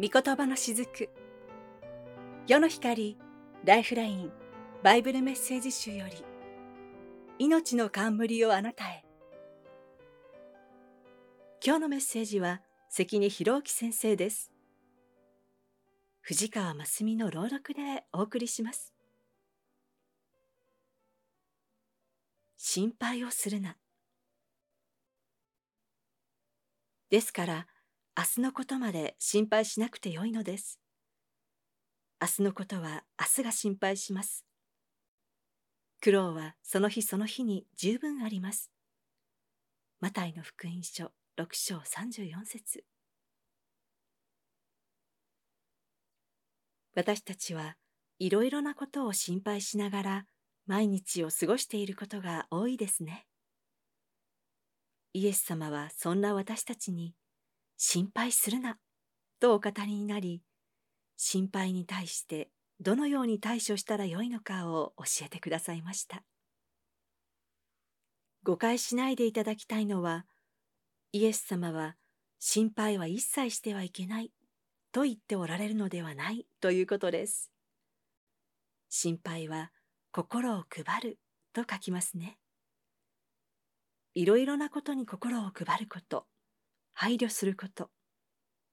御言葉のしずく世の光ライフラインバイブルメッセージ集より命の冠をあなたへ。今日のメッセージは関根博之先生です。藤川真澄の朗読でお送りします。心配をするな。ですから明日のことまで心配しなくてよいのです。明日のことは明日が心配します。苦労はその日その日に十分あります。マタイの福音書6章34節私たちはいろいろなことを心配しながら毎日を過ごしていることが多いですね。イエス様はそんな私たちに心配するな、とお語りになり、心配に対してどのように対処したらよいのかを教えてくださいました。誤解しないでいただきたいのは、イエス様は心配は一切してはいけないと言っておられるのではないということです。心配は心を配ると書きますね。いろいろなことに心を配ること。配慮すること。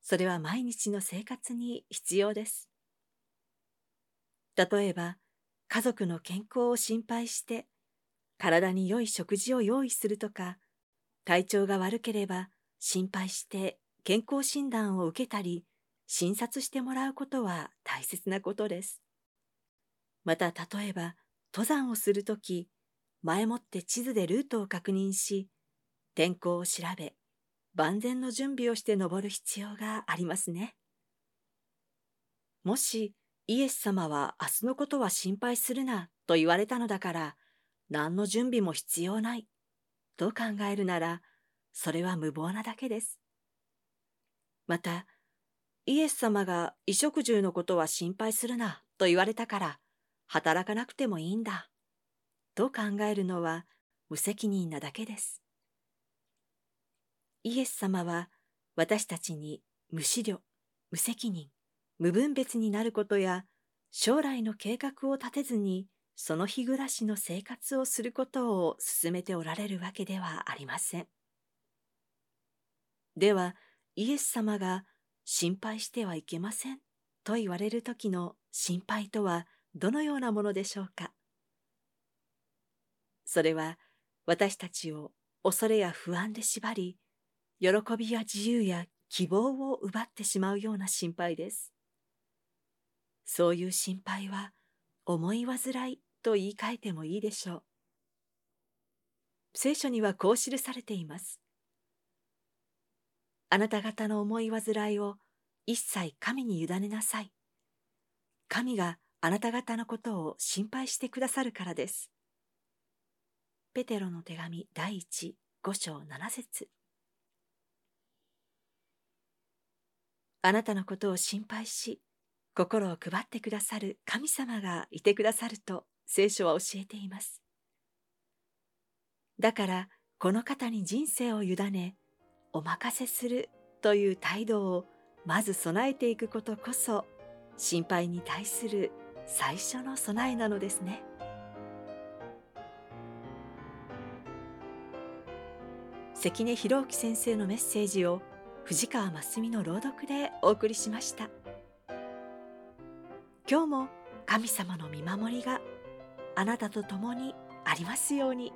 それは毎日の生活に必要です。例えば、家族の健康を心配して、体に良い食事を用意するとか、体調が悪ければ心配して健康診断を受けたり、診察してもらうことは大切なことです。また例えば、登山をするとき、前もって地図でルートを確認し、天候を調べ、万全の準備をして登る必要がありますね。もしイエス様は明日のことは心配するなと言われたのだから何の準備も必要ないと考えるならそれは無謀なだけです。またイエス様が衣食住のことは心配するなと言われたから働かなくてもいいんだと考えるのは無責任なだけです。イエス様は私たちに無思慮、無責任、無分別になることや将来の計画を立てずにその日暮らしの生活をすることを進めておられるわけではありません。では、イエス様が心配してはいけませんと言われる時の心配とはどのようなものでしょうかそれは私たちを恐れや不安で縛り、喜びや自由や希望を奪ってしまうような心配です。そういう心配は思い煩いと言い換えてもいいでしょう。聖書にはこう記されています。あなた方の思い煩いを一切神に委ねなさい。神があなた方のことを心配してくださるからです。ペテロの手紙第一五章七節あなたのことを心配し、心を配ってくださる神様がいてくださると聖書は教えています。だから、この方に人生を委ね、お任せするという態度をまず備えていくことこそ、心配に対する最初の備えなのですね。関根博之先生のメッセージを藤川真澄の朗読でお送りしました今日も神様の見守りがあなたと共にありますように。